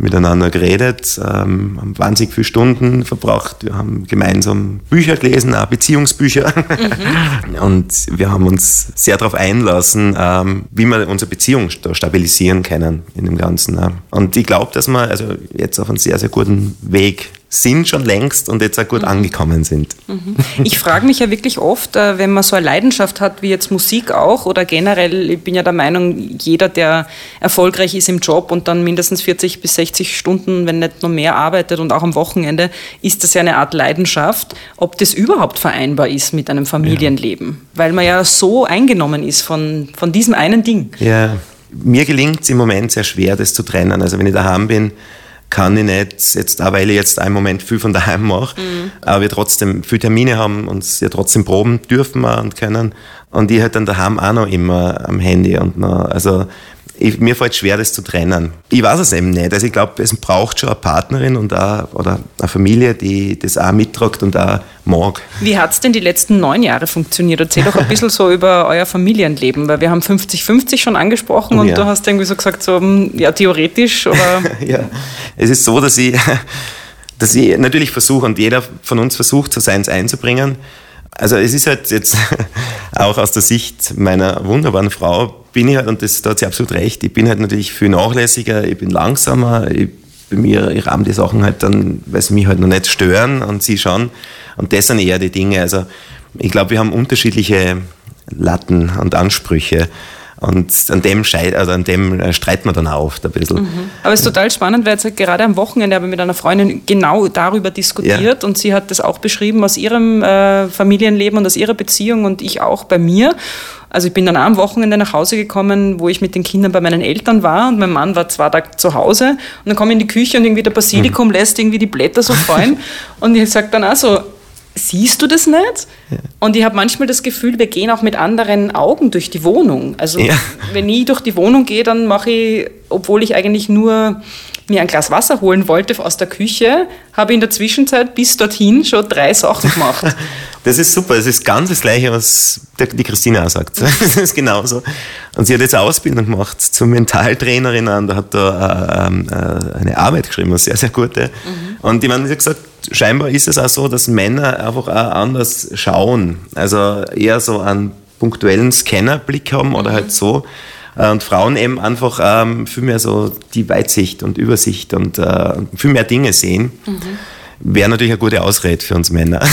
miteinander geredet, ähm, haben wahnsinnig viele Stunden verbracht. Wir haben gemeinsam Bücher gelesen, auch Beziehungsbücher. Mhm. Und wir haben uns sehr darauf einlassen, ähm, wie wir unsere Beziehung stabilisieren können in dem Ganzen. Und ich glaube, dass wir also jetzt auf einem sehr, sehr guten Weg sind schon längst und jetzt auch gut mhm. angekommen sind. Mhm. Ich frage mich ja wirklich oft, äh, wenn man so eine Leidenschaft hat, wie jetzt Musik auch oder generell, ich bin ja der Meinung, jeder, der erfolgreich ist im Job und dann mindestens 40 bis 60 Stunden, wenn nicht noch mehr arbeitet und auch am Wochenende, ist das ja eine Art Leidenschaft, ob das überhaupt vereinbar ist mit einem Familienleben, ja. weil man ja so eingenommen ist von, von diesem einen Ding. Ja, mir gelingt es im Moment sehr schwer, das zu trennen. Also wenn ich daheim bin, kann ich nicht, jetzt auch weil ich jetzt einen Moment viel von daheim mache, mhm. aber wir trotzdem viele Termine haben und ja trotzdem proben dürfen wir und können. Und ich halt dann daheim auch noch immer am Handy und noch, also ich, mir fällt schwer, das zu trennen. Ich weiß es eben nicht. Also ich glaube, es braucht schon eine Partnerin und auch, oder eine Familie, die das auch mittragt und auch mag. Wie hat es denn die letzten neun Jahre funktioniert? Erzähl doch ein bisschen so über euer Familienleben, weil wir haben 50-50 schon angesprochen und ja. du hast irgendwie so gesagt, so, hm, ja, theoretisch oder... ja, es ist so, dass ich, dass ich natürlich versuche und jeder von uns versucht, so seins einzubringen. Also es ist halt jetzt auch aus der Sicht meiner wunderbaren Frau bin ich halt, und das, da hat sie absolut recht, ich bin halt natürlich viel nachlässiger, ich bin langsamer, ich, bei mir, ich rahm die Sachen halt dann, weil sie mich halt noch nicht stören und sie schon. Und das sind eher die Dinge. Also ich glaube, wir haben unterschiedliche Latten und Ansprüche. Und an dem, Scheit, also an dem äh, streiten wir dann auch oft ein bisschen. Mhm. Aber es ist total spannend, weil jetzt gerade am Wochenende habe ich mit einer Freundin genau darüber diskutiert ja. und sie hat das auch beschrieben aus ihrem äh, Familienleben und aus ihrer Beziehung und ich auch bei mir. Also ich bin dann am Wochenende nach Hause gekommen, wo ich mit den Kindern bei meinen Eltern war und mein Mann war zwei Tage zu Hause und dann komme ich in die Küche und irgendwie der Basilikum mhm. lässt irgendwie die Blätter so fallen und ich sage dann auch so, siehst du das nicht? Ja. Und ich habe manchmal das Gefühl, wir gehen auch mit anderen Augen durch die Wohnung. Also ja. wenn ich durch die Wohnung gehe, dann mache ich, obwohl ich eigentlich nur mir ein Glas Wasser holen wollte aus der Küche, habe ich in der Zwischenzeit bis dorthin schon drei Sachen gemacht. Das ist super, das ist ganz das Gleiche, was die Christina auch sagt. Das ist genauso. Und sie hat jetzt eine Ausbildung gemacht zur Mentaltrainerin und da hat da äh, äh, eine Arbeit geschrieben, eine sehr, sehr gute. Mhm. Und die haben gesagt, scheinbar ist es auch so, dass Männer einfach auch anders schauen. Also eher so einen punktuellen Scannerblick haben oder mhm. halt so. Äh, und Frauen eben einfach ähm, viel mehr so die Weitsicht und Übersicht und äh, viel mehr Dinge sehen. Mhm. Wäre natürlich eine gute Ausrede für uns Männer.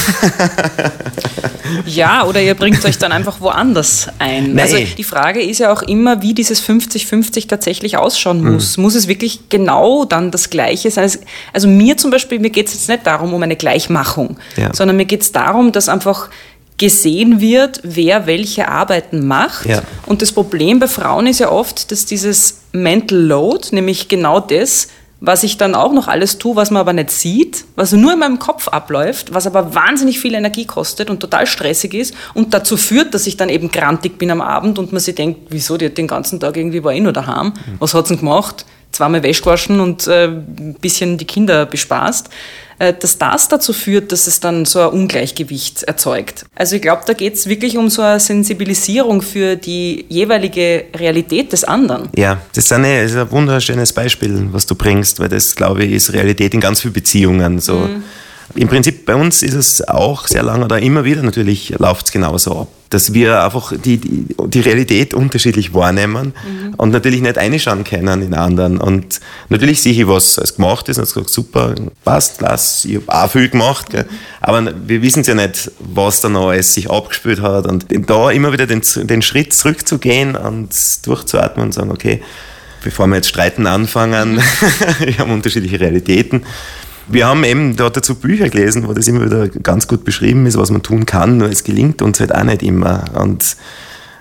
ja, oder ihr bringt euch dann einfach woanders ein. Nein. Also die Frage ist ja auch immer, wie dieses 50-50 tatsächlich ausschauen muss. Mhm. Muss es wirklich genau dann das Gleiche sein? Also mir zum Beispiel, mir geht es jetzt nicht darum, um eine Gleichmachung, ja. sondern mir geht es darum, dass einfach gesehen wird, wer welche Arbeiten macht. Ja. Und das Problem bei Frauen ist ja oft, dass dieses Mental Load, nämlich genau das, was ich dann auch noch alles tue, was man aber nicht sieht, was nur in meinem Kopf abläuft, was aber wahnsinnig viel Energie kostet und total stressig ist und dazu führt, dass ich dann eben grantig bin am Abend und man sich denkt, wieso, die hat den ganzen Tag irgendwie war eh nur daheim, was hat sie denn gemacht? Zweimal Wäsche waschen und äh, ein bisschen die Kinder bespaßt. Äh, dass das dazu führt, dass es dann so ein Ungleichgewicht erzeugt. Also ich glaube, da geht es wirklich um so eine Sensibilisierung für die jeweilige Realität des anderen. Ja, das ist, eine, das ist ein wunderschönes Beispiel, was du bringst, weil das, glaube ich, ist Realität in ganz vielen Beziehungen. So. Mhm. Im Prinzip bei uns ist es auch sehr lange oder immer wieder natürlich läuft es genauso ab, dass wir einfach die, die, die Realität unterschiedlich wahrnehmen mhm. und natürlich nicht einschauen können in anderen. Und natürlich sehe ich, was als gemacht ist und sage, super, passt, lass, ich habe auch viel gemacht. Gell. Aber wir wissen ja nicht, was da noch alles sich abgespielt hat. Und da immer wieder den, den Schritt zurückzugehen und durchzuatmen und sagen, okay, bevor wir jetzt streiten anfangen, wir haben unterschiedliche Realitäten wir haben eben dort dazu Bücher gelesen, wo das immer wieder ganz gut beschrieben ist, was man tun kann, nur es gelingt uns halt auch nicht immer. Und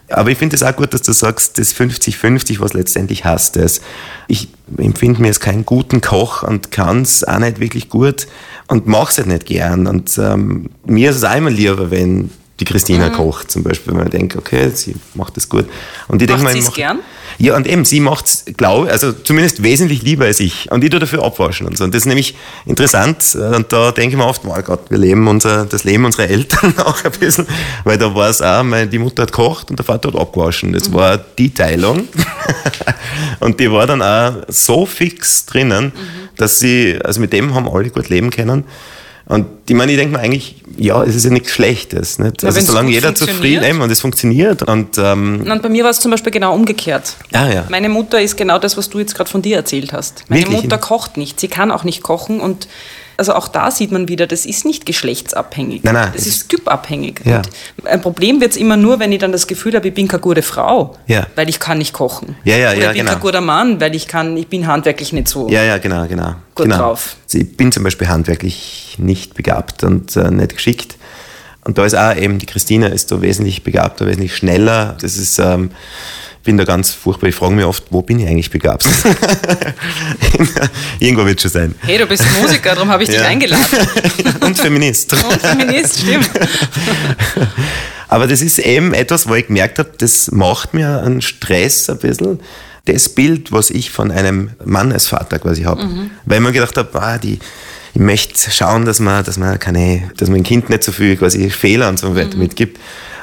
aber ich finde es auch gut, dass du sagst, das 50-50, was letztendlich heißt das. Ich empfinde mich als keinen guten Koch und kann es auch nicht wirklich gut und mache es halt nicht gern. Und ähm, mir ist es immer lieber, wenn die Christina mhm. kocht zum Beispiel, wenn man denkt, okay, sie macht das gut. Und ich macht sie es gern? Ja, und eben, sie macht es, glaube also zumindest wesentlich lieber als ich. Und ich tue dafür abwaschen und so. Und das ist nämlich interessant. Und da denke ich mir oft, mein Gott, wir leben unser, das Leben unserer Eltern auch ein bisschen. Weil da war es auch, meine, die Mutter hat kocht und der Vater hat abgewaschen. Das war die Teilung. und die war dann auch so fix drinnen, dass sie, also mit dem haben alle gut leben können. Und ich meine, ich denke mir eigentlich, ja, es ist ja nichts Schlechtes. Nicht? Ja, also solange jeder zufrieden ist und es funktioniert. Und, ähm und bei mir war es zum Beispiel genau umgekehrt. Ah, ja. Meine Mutter ist genau das, was du jetzt gerade von dir erzählt hast. Meine Wirklich? Mutter kocht nicht, sie kann auch nicht kochen und also auch da sieht man wieder, das ist nicht geschlechtsabhängig. Nein, nein, das ist typabhängig. Ja. ein Problem wird es immer nur, wenn ich dann das Gefühl habe, ich bin keine gute Frau, ja. weil ich kann nicht kochen. Ja, ja, Oder ja, ich bin genau. kein guter Mann, weil ich kann, ich bin handwerklich nicht so ja, ja, genau, genau. gut genau. drauf. Ich bin zum Beispiel handwerklich nicht begabt und äh, nicht geschickt. Und da ist auch eben, die Christina ist da wesentlich begabter, wesentlich schneller. Das ist... Ähm, bin da ganz furchtbar. Ich frage mich oft, wo bin ich eigentlich begabt? Irgendwo wird es schon sein. Hey, du bist Musiker, darum habe ich dich eingeladen. Und Feminist. Und Feminist, stimmt. Aber das ist eben etwas, wo ich gemerkt habe, das macht mir einen Stress ein bisschen. Das Bild, was ich von einem Mann als Vater quasi habe. Mhm. Weil ich mir gedacht habe, ah, die, ich möchte schauen, dass man, dass man keine, dass mein Kind nicht so viel quasi Fehler und so weiter mhm. mitgibt.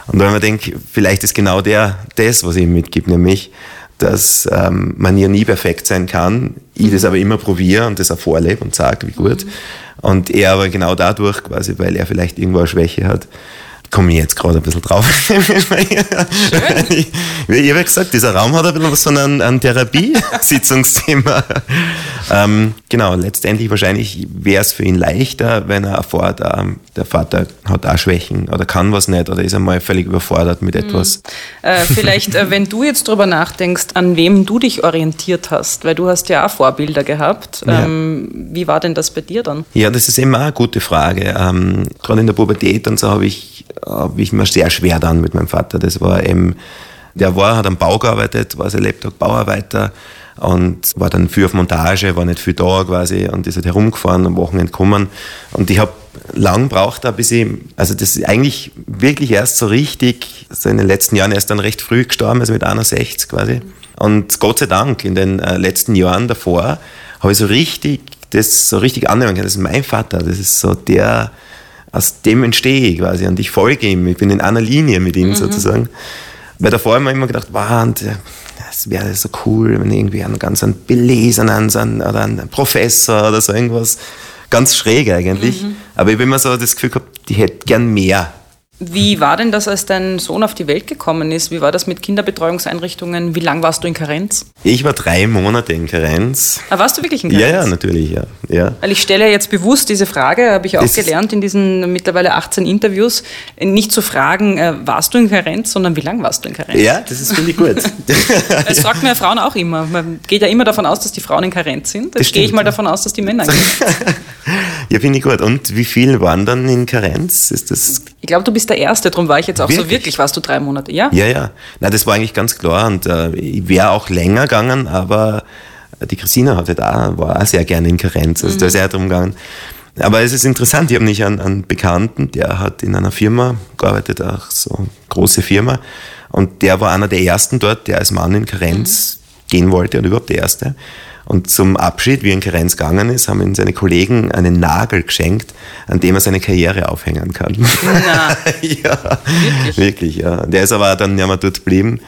Und wenn man denkt, vielleicht ist genau der das, was ich ihm mitgebe, nämlich, dass ähm, man ja nie perfekt sein kann, ich das aber immer probiere und das auch vorlebe und sage, wie gut. Mhm. Und er aber genau dadurch, quasi, weil er vielleicht irgendwo eine Schwäche hat, komme ich jetzt gerade ein bisschen drauf. ich, ich habe ja gesagt, dieser Raum hat ein bisschen was von einem, einem Therapiesitzungsthema. ähm, genau, letztendlich wahrscheinlich wäre es für ihn leichter, wenn er erfährt, ähm, der Vater hat auch Schwächen oder kann was nicht oder ist einmal völlig überfordert mit etwas. Mhm. Äh, vielleicht, äh, wenn du jetzt darüber nachdenkst, an wem du dich orientiert hast, weil du hast ja auch Vorbilder gehabt. Ähm, ja. Wie war denn das bei dir dann? Ja, das ist immer eine gute Frage. Ähm, gerade in der Pubertät und so habe ich habe ich mir sehr schwer dann mit meinem Vater. Das war eben, der war, hat am Bau gearbeitet, war sein Lebtag Bauarbeiter und war dann viel auf Montage, war nicht viel da quasi und ist halt herumgefahren, am Wochenende gekommen. Und ich habe lang braucht, bis ich, also das ist eigentlich wirklich erst so richtig, so in den letzten Jahren erst dann recht früh gestorben, also mit 61 quasi. Und Gott sei Dank, in den äh, letzten Jahren davor, habe ich so richtig, das so richtig annehmen können. Das ist mein Vater, das ist so der, aus dem entstehe ich quasi und ich folge ihm, ich bin in einer Linie mit ihm mhm. sozusagen. Weil davor habe ich mir immer gedacht, wow, und, das wäre so cool, wenn irgendwie einen ganz einen belesenen so einen, oder einen Professor oder so irgendwas, ganz schräg eigentlich. Mhm. Aber ich habe immer so das Gefühl gehabt, die hätte gern mehr wie war denn das, als dein Sohn auf die Welt gekommen ist? Wie war das mit Kinderbetreuungseinrichtungen? Wie lange warst du in Karenz? Ich war drei Monate in Karenz. Ah, warst du wirklich in Karenz? Ja, ja, natürlich, ja. ja. Weil ich stelle jetzt bewusst diese Frage, habe ich auch das gelernt in diesen mittlerweile 18 Interviews, nicht zu fragen, äh, warst du in Karenz, sondern wie lange warst du in Karenz? Ja, das ist, finde ich gut. das fragt mir Frauen auch immer. Man geht ja immer davon aus, dass die Frauen in Karenz sind. Jetzt gehe ich mal davon aus, dass die Männer in Karenz sind. ja, finde ich gut. Und wie viel waren dann in Karenz? Ist das ich glaube, du bist der Erste, darum war ich jetzt auch wirklich? so wirklich, warst du drei Monate, ja? Ja, ja. Na, das war eigentlich ganz klar und äh, ich wäre auch länger gegangen, aber die Christina hatte da, war auch sehr gerne in Karenz, also mhm. da ist er drum gegangen. Aber es ist interessant, ich habe nicht einen, einen Bekannten, der hat in einer Firma gearbeitet, auch so eine große Firma, und der war einer der ersten dort, der als Mann in Karenz mhm. gehen wollte und überhaupt der Erste. Und zum Abschied, wie er in Karenz gegangen ist, haben ihm seine Kollegen einen Nagel geschenkt, an dem er seine Karriere aufhängen kann. Na, ja, wirklich? wirklich, ja. Der ist aber dann ja mal dort geblieben.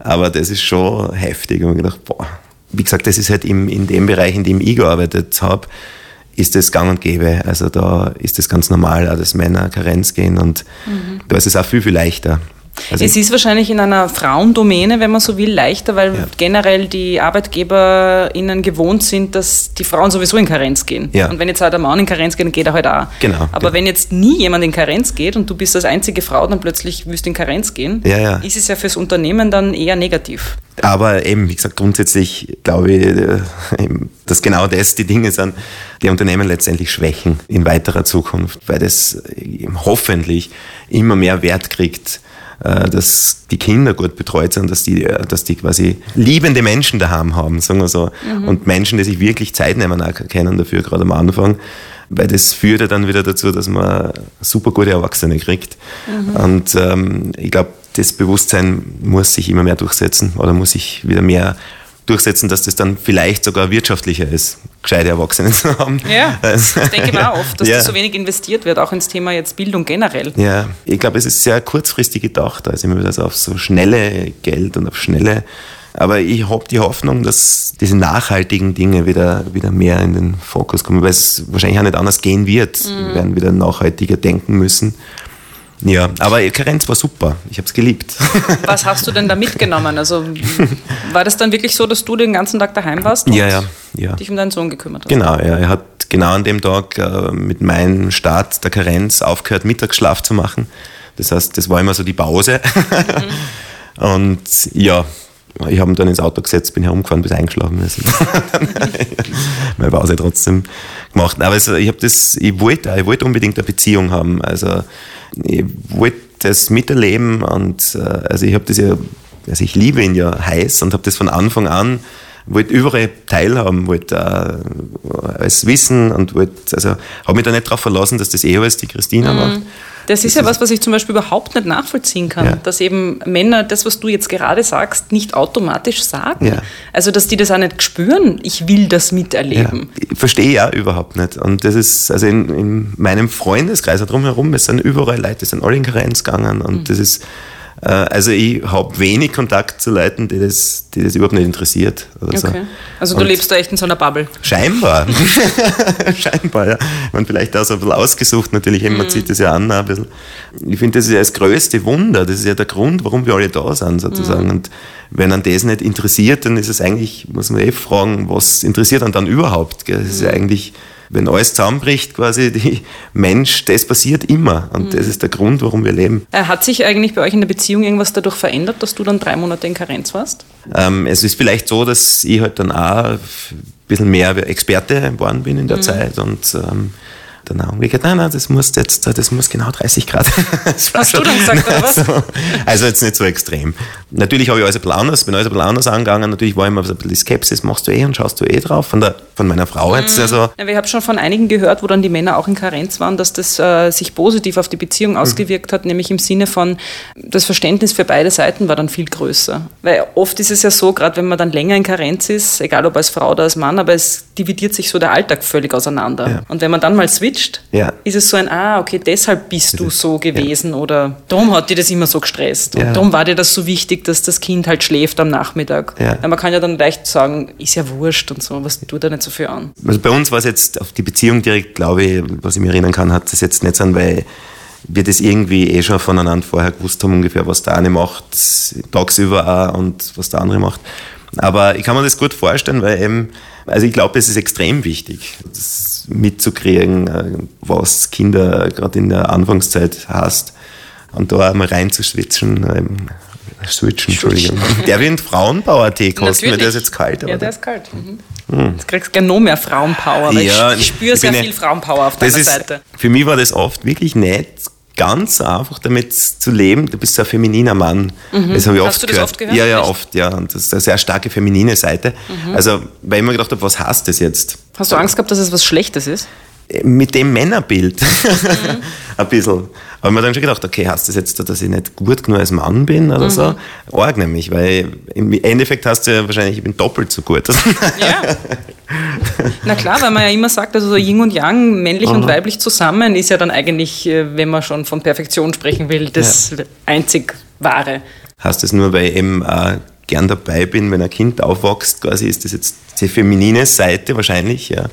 Aber das ist schon heftig. Und ich gedacht, boah, wie gesagt, das ist halt im, in dem Bereich, in dem ich gearbeitet habe, ist es gang und gäbe. Also da ist es ganz normal, auch, dass Männer Karenz gehen und mhm. da ist es auch viel, viel leichter. Also es ist wahrscheinlich in einer Frauendomäne, wenn man so will, leichter, weil ja. generell die ArbeitgeberInnen gewohnt sind, dass die Frauen sowieso in Karenz gehen. Ja. Und wenn jetzt halt ein Mann in Karenz geht, dann geht er halt auch. Genau. Aber genau. wenn jetzt nie jemand in Karenz geht und du bist als einzige Frau, dann plötzlich wirst du in Karenz gehen, ja, ist es ja fürs Unternehmen dann eher negativ. Aber eben, wie gesagt, grundsätzlich glaube ich, äh, dass genau das die Dinge sind, die Unternehmen letztendlich schwächen in weiterer Zukunft, weil das hoffentlich immer mehr Wert kriegt, äh, dass die Kinder gut betreut sind, dass die, äh, dass die quasi liebende Menschen daheim haben, sagen wir so. Mhm. Und Menschen, die sich wirklich Zeit nehmen können dafür, gerade am Anfang. Weil das führt ja dann wieder dazu, dass man super gute Erwachsene kriegt. Mhm. Und ähm, ich glaube, das Bewusstsein muss sich immer mehr durchsetzen oder muss sich wieder mehr durchsetzen, dass das dann vielleicht sogar wirtschaftlicher ist, gescheite Erwachsene zu haben. Ja, das denke ich mir auch oft, dass ja. das so wenig investiert wird, auch ins Thema jetzt Bildung generell. Ja, ich glaube, es ist sehr kurzfristig gedacht, also immer wieder so auf so schnelle Geld und auf schnelle aber ich habe die Hoffnung, dass diese nachhaltigen Dinge wieder, wieder mehr in den Fokus kommen, weil es wahrscheinlich auch nicht anders gehen wird. Mhm. Wir werden wieder nachhaltiger denken müssen. Ja, aber Karenz war super. Ich habe es geliebt. Was hast du denn da mitgenommen? Also war das dann wirklich so, dass du den ganzen Tag daheim warst und ja, ja, ja. dich um deinen Sohn gekümmert hast? Genau, ja. Er hat genau an dem Tag äh, mit meinem Start der Karenz aufgehört, Mittagsschlaf zu machen. Das heißt, das war immer so die Pause. Mhm. und ja, ich habe ihn dann ins Auto gesetzt, bin herumgefahren, bis eingeschlafen ist. Meine Pause trotzdem gemacht. Aber also, ich habe das, ich wollte, ich wollte unbedingt eine Beziehung haben. Also ich wollte das miterleben und äh, also ich habe das ja, also ich liebe ihn ja heiß und habe das von Anfang an wollte überall teilhaben, wollte äh, alles wissen und wollte, also habe mich da nicht darauf verlassen, dass das eh alles die Christina mhm. macht. Das ist ja was, was ich zum Beispiel überhaupt nicht nachvollziehen kann, ja. dass eben Männer das, was du jetzt gerade sagst, nicht automatisch sagen. Ja. Also, dass die das auch nicht spüren, ich will das miterleben. Ja. Ich verstehe ja überhaupt nicht. Und das ist, also in, in meinem Freundeskreis drumherum, es sind überall Leute, die sind alle in Karenz gegangen und mhm. das ist also ich habe wenig Kontakt zu Leuten, die das, die das überhaupt nicht interessiert. okay. So. Also du Und lebst da echt in so einer Bubble? Scheinbar. scheinbar, ja. Man vielleicht auch so ein bisschen ausgesucht, natürlich, man mhm. zieht das ja an ein bisschen. Ich finde, das ist ja das größte Wunder, das ist ja der Grund, warum wir alle da sind, sozusagen. Mhm. Und wenn an das nicht interessiert, dann ist es eigentlich, muss man eh fragen, was interessiert dann dann überhaupt? Das ist ja mhm. eigentlich wenn alles zusammenbricht, quasi, die Mensch, das passiert immer. Und mhm. das ist der Grund, warum wir leben. Äh, hat sich eigentlich bei euch in der Beziehung irgendwas dadurch verändert, dass du dann drei Monate in Karenz warst? Ähm, es ist vielleicht so, dass ich halt dann auch ein bisschen mehr Experte geworden bin in der mhm. Zeit und ähm, dann auch umgekehrt, nein, nein, das muss jetzt, das muss genau 30 Grad. Hast schon, du dann gesagt, oder was? So, also jetzt nicht so extrem. Natürlich habe ich alles ein bisschen anders, bin alles ein bisschen anders angegangen. Natürlich war immer ein bisschen die Skepsis, machst du eh und schaust du eh drauf. Von, der, von meiner Frau mhm. jetzt also. Ja, ich habe schon von einigen gehört, wo dann die Männer auch in Karenz waren, dass das äh, sich positiv auf die Beziehung mhm. ausgewirkt hat, nämlich im Sinne von, das Verständnis für beide Seiten war dann viel größer. Weil oft ist es ja so, gerade wenn man dann länger in Karenz ist, egal ob als Frau oder als Mann, aber es dividiert sich so der Alltag völlig auseinander. Ja. Und wenn man dann mal switcht, switcht, ja. ist es so ein, ah, okay, deshalb bist du so gewesen ja. oder darum hat dir das immer so gestresst. Und darum war dir das so wichtig, dass das Kind halt schläft am Nachmittag. Ja. man kann ja dann leicht sagen, ist ja wurscht und so, was tut da nicht so viel an. Also bei uns war es jetzt auf die Beziehung direkt, glaube ich, was ich mir erinnern kann, hat das jetzt nicht sein, weil wir das irgendwie eh schon voneinander vorher gewusst haben, ungefähr, was der eine macht, tagsüber auch und was der andere macht. Aber ich kann mir das gut vorstellen, weil eben, also ich glaube, es ist extrem wichtig, das mitzukriegen, äh, was Kinder gerade in der Anfangszeit hast. Und da einmal reinzuswitchen, ähm, switchen, Entschuldigung. Der wird Frauenpower-Tee kosten, weil der ist jetzt kalt. ja, der ist kalt. Mhm. Hm. Jetzt kriegst du gerne noch mehr Frauenpower, weil ja, ich, spüre sehr viel Frauenpower auf deiner ist, Seite. Für mich war das oft wirklich nett, ganz einfach damit zu leben. Du bist so ein femininer Mann. Mhm. Das habe ich Hast oft du das gehört. oft gehört? Ja, ja, oft, ja. Und das ist eine sehr starke feminine Seite. Mhm. Also, weil ich mir gedacht habe, was heißt das jetzt? Hast du Angst gehabt, dass es was Schlechtes ist? Mit dem Männerbild. Mhm. ein bisschen. Aber ich mir dann schon gedacht, okay, heißt das jetzt, dass ich nicht gut genug als Mann bin oder mhm. so? Arg nämlich, weil im Endeffekt hast du ja wahrscheinlich, ich bin doppelt so gut. Ja. Na klar, weil man ja immer sagt, also so Yin und Yang, männlich mhm. und weiblich zusammen, ist ja dann eigentlich, äh, wenn man schon von Perfektion sprechen will, das ja. einzig Wahre. Heißt das nur, weil ich eben äh, gern dabei bin, wenn ein Kind aufwächst, quasi ist das jetzt die feminine Seite wahrscheinlich, ja.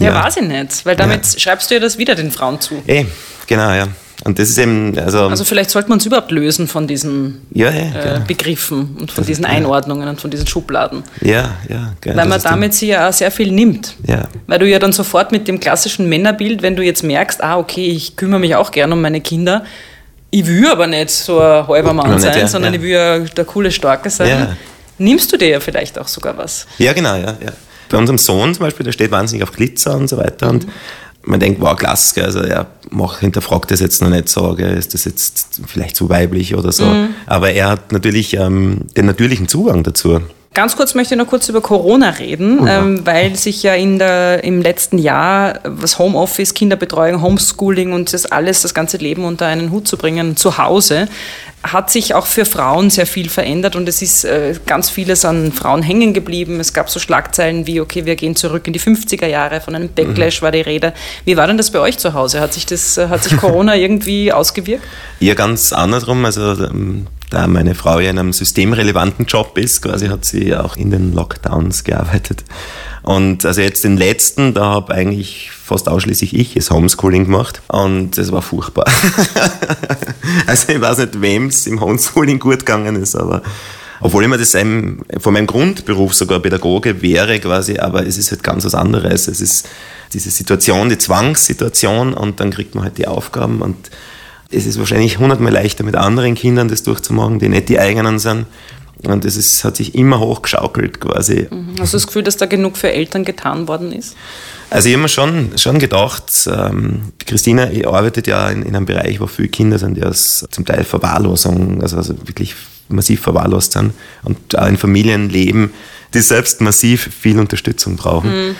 Ja, Ja. weiß ich nicht, weil damit schreibst du ja das wieder den Frauen zu. Eh, genau, ja. Und das ist eben, also, Also vielleicht sollte man uns überhaupt lösen von diesen ja, ja, äh, genau. Begriffen und von diesen Einordnungen und von diesen Schubladen. ja, ja, genau. Weil das man damit sich ja auch sehr viel nimmt. Ja. Weil du ja dann sofort mit dem klassischen Männerbild, wenn du jetzt merkst, ah, okay, ich kümmere mich auch gern um meine Kinder, ich will aber nicht so ein halber Mann Ja, nicht, sein, ja, sondern ja. ich will ja der coole Starke sein. Ja. Nimmst du dir ja vielleicht auch sogar was. Ja, genau, ja, ja. Bei unserem Sohn zum Beispiel, der steht wahnsinnig auf Glitzer und so weiter. Und man denkt, wow, klasse, also er mach, hinterfragt das jetzt noch nicht so, gell, ist das jetzt vielleicht zu weiblich oder so. Aber er hat natürlich ähm, den natürlichen Zugang dazu. Ganz kurz möchte ich noch kurz über Corona reden, ähm, weil sich ja in der, im letzten Jahr was Homeoffice, Kinderbetreuung, Homeschooling und das alles, das ganze Leben unter einen Hut zu bringen, zu Hause, hat sich auch für Frauen sehr viel verändert und es ist äh, ganz vieles an Frauen hängen geblieben. Es gab so Schlagzeilen wie, okay, wir gehen zurück in die 50er Jahre, von einem Backlash war die Rede. Wie war denn das bei euch zu Hause? Hat sich, das, äh, hat sich Corona irgendwie ausgewirkt? Ihr ganz andersrum, also ähm, da meine Frau ja in einem systemrelevanten Job ist, quasi hat sie auch in den Lockdowns gearbeitet. Und also jetzt den letzten, da habe eigentlich fast ausschließlich ich das Homeschooling gemacht und es war furchtbar. also ich weiß nicht, wem es im Homeschooling gut gegangen ist, aber obwohl ich mir das einem, von meinem Grundberuf sogar Pädagoge wäre quasi, aber es ist halt ganz was anderes. Es ist diese Situation, die Zwangssituation und dann kriegt man halt die Aufgaben und es ist wahrscheinlich hundertmal leichter mit anderen Kindern das durchzumachen, die nicht die eigenen sind. Und es ist, hat sich immer hochgeschaukelt quasi. Hast du das Gefühl, dass da genug für Eltern getan worden ist? Also ich habe mir schon, schon gedacht, ähm, Christina arbeitet ja in, in einem Bereich, wo viele Kinder sind, die aus zum Teil Verwahrlosung, also, also wirklich massiv verwahrlost sind und auch in Familien leben, die selbst massiv viel Unterstützung brauchen.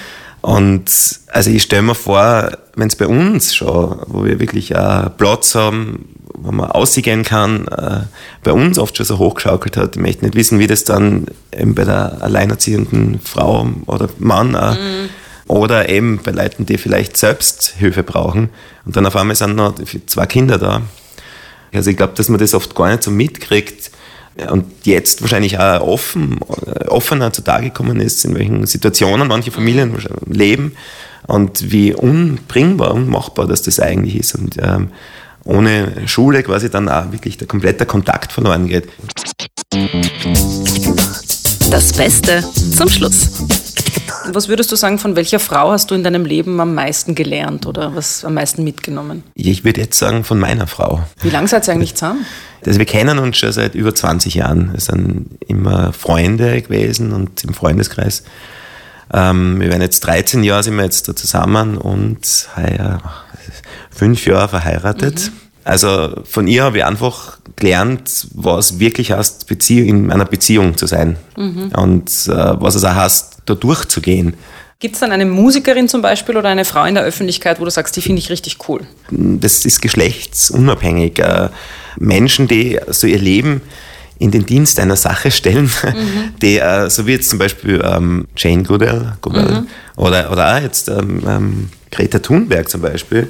Und also ich stelle mir vor, wenn es bei uns schon, wo wir wirklich auch Platz haben, wo man ausgehen kann, äh, bei uns oft schon so hochgeschaukelt hat. Ich möchte nicht wissen, wie das dann eben bei der alleinerziehenden Frau oder Mann auch, oder eben bei Leuten, die vielleicht selbst Hilfe brauchen. Und dann auf einmal sind noch zwei Kinder da. Also ich glaube, dass man das oft gar nicht so mitkriegt und jetzt wahrscheinlich auch offen, äh, offener zutage gekommen ist, in welchen Situationen manche Familien leben und wie unbringbar, unmachbar das das eigentlich ist. Und ähm, ohne Schule quasi dann auch wirklich der komplette Kontakt verloren geht. Das Beste zum Schluss. Was würdest du sagen, von welcher Frau hast du in deinem Leben am meisten gelernt oder was am meisten mitgenommen? Ich würde jetzt sagen, von meiner Frau. Wie lange seid ihr eigentlich zusammen? Also wir kennen uns schon seit über 20 Jahren. Wir sind immer Freunde gewesen und im Freundeskreis. Ähm, wir werden jetzt 13 Jahre sind wir jetzt da zusammen und heuer fünf Jahre verheiratet. Also von ihr habe ich einfach gelernt, was wirklich heißt, Beziehung, in einer Beziehung zu sein. Und äh, was es auch heißt, da durchzugehen. Gibt es dann eine Musikerin zum Beispiel oder eine Frau in der Öffentlichkeit, wo du sagst, die finde ich richtig cool? das ist geschlechtsunabhängig. Äh, Menschen, die so ihr Leben in den Dienst einer Sache stellen, die, äh, so wie jetzt zum Beispiel ähm, Jane Goodall, Goodall oder, oder auch jetzt ähm, ähm, Greta Thunberg zum Beispiel,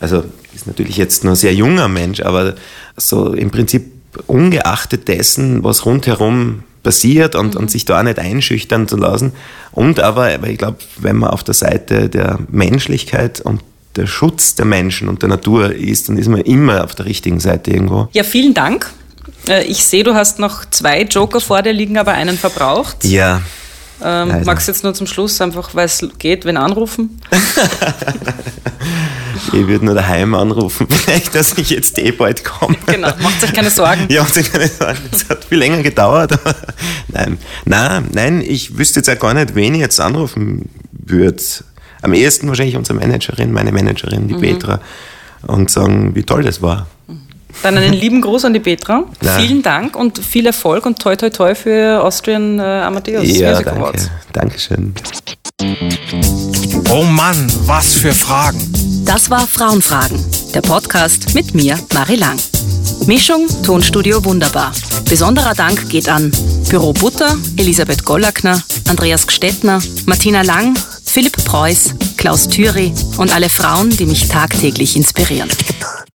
also ist natürlich jetzt noch ein sehr junger Mensch, aber so im Prinzip ungeachtet dessen, was rundherum passiert und, und sich da auch nicht einschüchtern zu lassen. Und aber, aber ich glaube, wenn man auf der Seite der Menschlichkeit und der Schutz der Menschen und der Natur ist, dann ist man immer auf der richtigen Seite irgendwo. Ja, vielen Dank. Äh, Ich sehe, du hast noch zwei Joker vor dir liegen, aber einen verbraucht. Ja. Ähm, leider. magst du jetzt nur zum Schluss einfach, weil es geht, wenn anrufen? Ich würde nur daheim anrufen, vielleicht, dass ich jetzt eh bald komme. Genau, macht euch keine Sorgen. Ja, macht euch keine Sorgen. Es hat viel länger gedauert. Nein, nein, nein, ich wüsste jetzt auch gar nicht, wen ich jetzt anrufen würde. Am ehesten wahrscheinlich unsere Managerin, meine Managerin, die Petra, und sagen, wie toll das war. Dann einen lieben Gruß an die Petra. Ja. Vielen Dank und viel Erfolg und toi toi toi für Austrian äh, Amadeus ja, Music danke. Awards. Dankeschön. Oh Mann, was für Fragen. Das war Frauenfragen, der Podcast mit mir, Marie Lang. Mischung, Tonstudio wunderbar. Besonderer Dank geht an Büro Butter, Elisabeth Gollackner, Andreas Gstettner, Martina Lang, Philipp Preuß, Klaus Thüry und alle Frauen, die mich tagtäglich inspirieren.